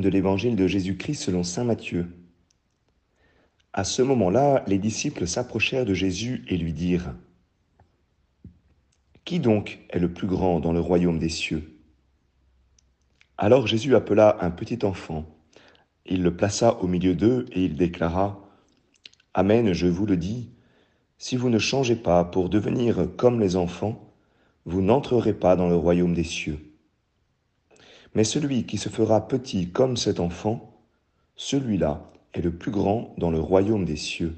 de l'évangile de Jésus-Christ selon Saint Matthieu. À ce moment-là, les disciples s'approchèrent de Jésus et lui dirent Qui donc est le plus grand dans le royaume des cieux? Alors Jésus appela un petit enfant. Il le plaça au milieu d'eux et il déclara Amen, je vous le dis, si vous ne changez pas pour devenir comme les enfants, vous n'entrerez pas dans le royaume des cieux. Mais celui qui se fera petit comme cet enfant, celui-là est le plus grand dans le royaume des cieux.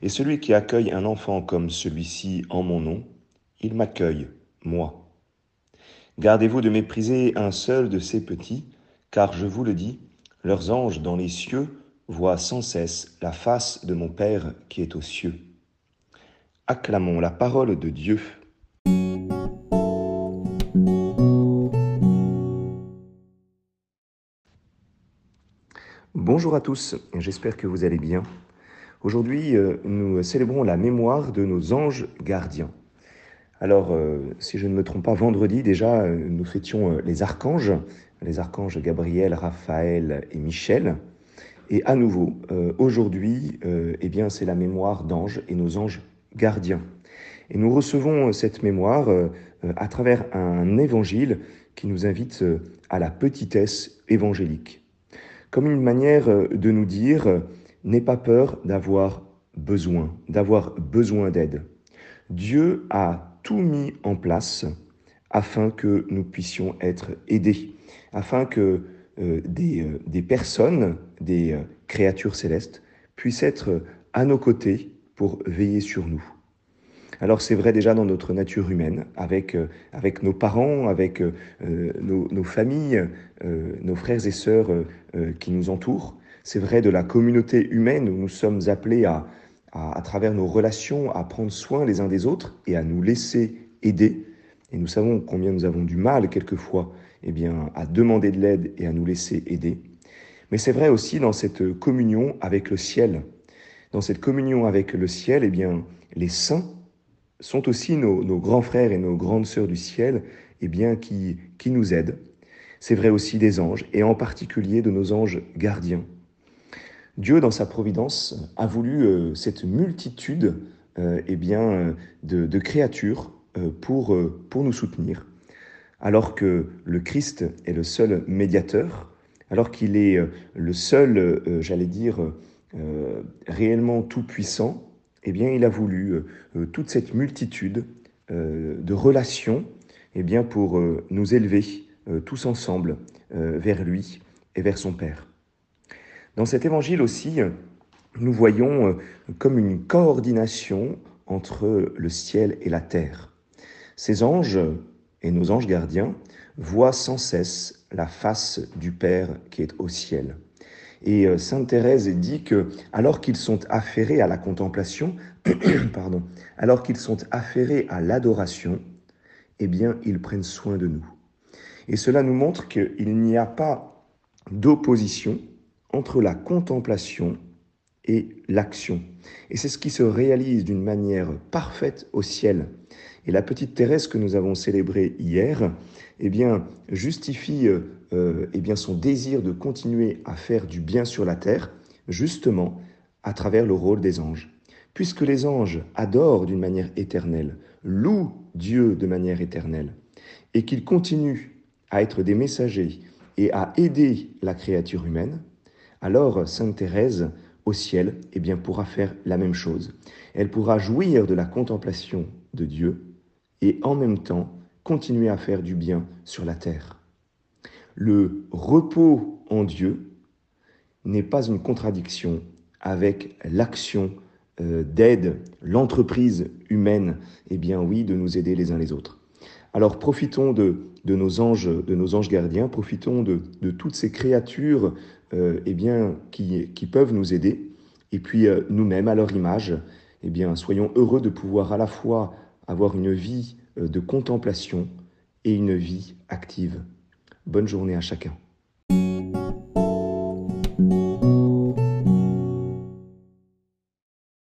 Et celui qui accueille un enfant comme celui-ci en mon nom, il m'accueille, moi. Gardez-vous de mépriser un seul de ces petits, car je vous le dis, leurs anges dans les cieux voient sans cesse la face de mon Père qui est aux cieux. Acclamons la parole de Dieu. Bonjour à tous, j'espère que vous allez bien. Aujourd'hui, euh, nous célébrons la mémoire de nos anges gardiens. Alors, euh, si je ne me trompe pas, vendredi déjà, euh, nous fêtions les archanges, les archanges Gabriel, Raphaël et Michel. Et à nouveau, aujourd'hui, eh bien, c'est la mémoire d'anges et nos anges gardiens. Et nous recevons cette mémoire à travers un évangile qui nous invite à la petitesse évangélique comme une manière euh, de nous dire, euh, n'aie pas peur d'avoir besoin, d'avoir besoin d'aide. Dieu a tout mis en place afin que nous puissions être aidés, afin que euh, des, des, personnes, des créatures célestes, puissent être à nos côtés pour veiller sur nous. Alors c'est vrai déjà dans notre nature humaine, avec, euh, avec nos parents, avec euh, nos, familles, euh, nos frères et sœurs qui nous entourent. C'est vrai de la communauté humaine où nous sommes appelés à, à, à, travers nos relations, à prendre soin les uns des autres et à nous laisser aider. Et nous savons combien nous avons du mal quelquefois eh bien, à demander de l'aide et à nous laisser aider. Mais c'est vrai aussi dans cette communion avec le ciel. Dans cette communion avec le ciel, eh bien, les saints sont aussi nos, grands frères et nos grandes sœurs du ciel eh bien, qui, qui nous aident. C'est vrai aussi des anges, et en particulier de nos anges gardiens. Dieu, dans sa providence, a voulu euh, cette multitude euh, eh bien, de, créatures euh, pour, pour nous soutenir, alors que le Christ est le seul médiateur, alors qu'il est le seul, j'allais dire, réellement tout-puissant, eh bien, il a voulu euh, euh, toute cette multitude euh, de relations eh bien, pour nous élever tous ensemble vers lui et vers son Père. Dans cet évangile aussi, nous voyons comme une coordination entre le ciel et la terre. Ces anges et nos anges gardiens voient sans cesse la face du Père qui est au ciel. Et euh, Sainte Thérèse dit que alors qu'ils sont affairés à la contemplation, pardon, alors qu'ils sont à l'adoration, eh bien, ils prennent soin de nous. Et cela nous montre qu'il n'y a pas d'opposition entre la contemplation et l'action. Et c'est ce qui se réalise d'une manière parfaite au ciel. Et la petite Thérèse que nous avons célébrée hier, eh bien, justifie euh, eh bien, son désir de continuer à faire du bien sur la terre, justement à travers le rôle des anges. Puisque les anges adorent d'une manière éternelle, louent Dieu de manière éternelle, et qu'ils continuent à être des messagers et à aider la créature humaine, alors Sainte Thérèse au ciel eh bien, pourra faire la même chose. Elle pourra jouir de la contemplation de Dieu et en même temps continuer à faire du bien sur la terre. Le repos en Dieu n'est pas une contradiction avec l'action euh, d'aide, l'entreprise humaine, eh bien oui, de nous aider les uns les autres. Alors profitons de, nos anges, de nos anges gardiens, profitons de, toutes ces créatures euh, eh bien, qui, qui, peuvent nous aider. Et puis euh, nous-mêmes, à leur image, eh bien, soyons heureux de pouvoir à la fois avoir une vie euh, de contemplation et une vie active. Bonne journée à chacun.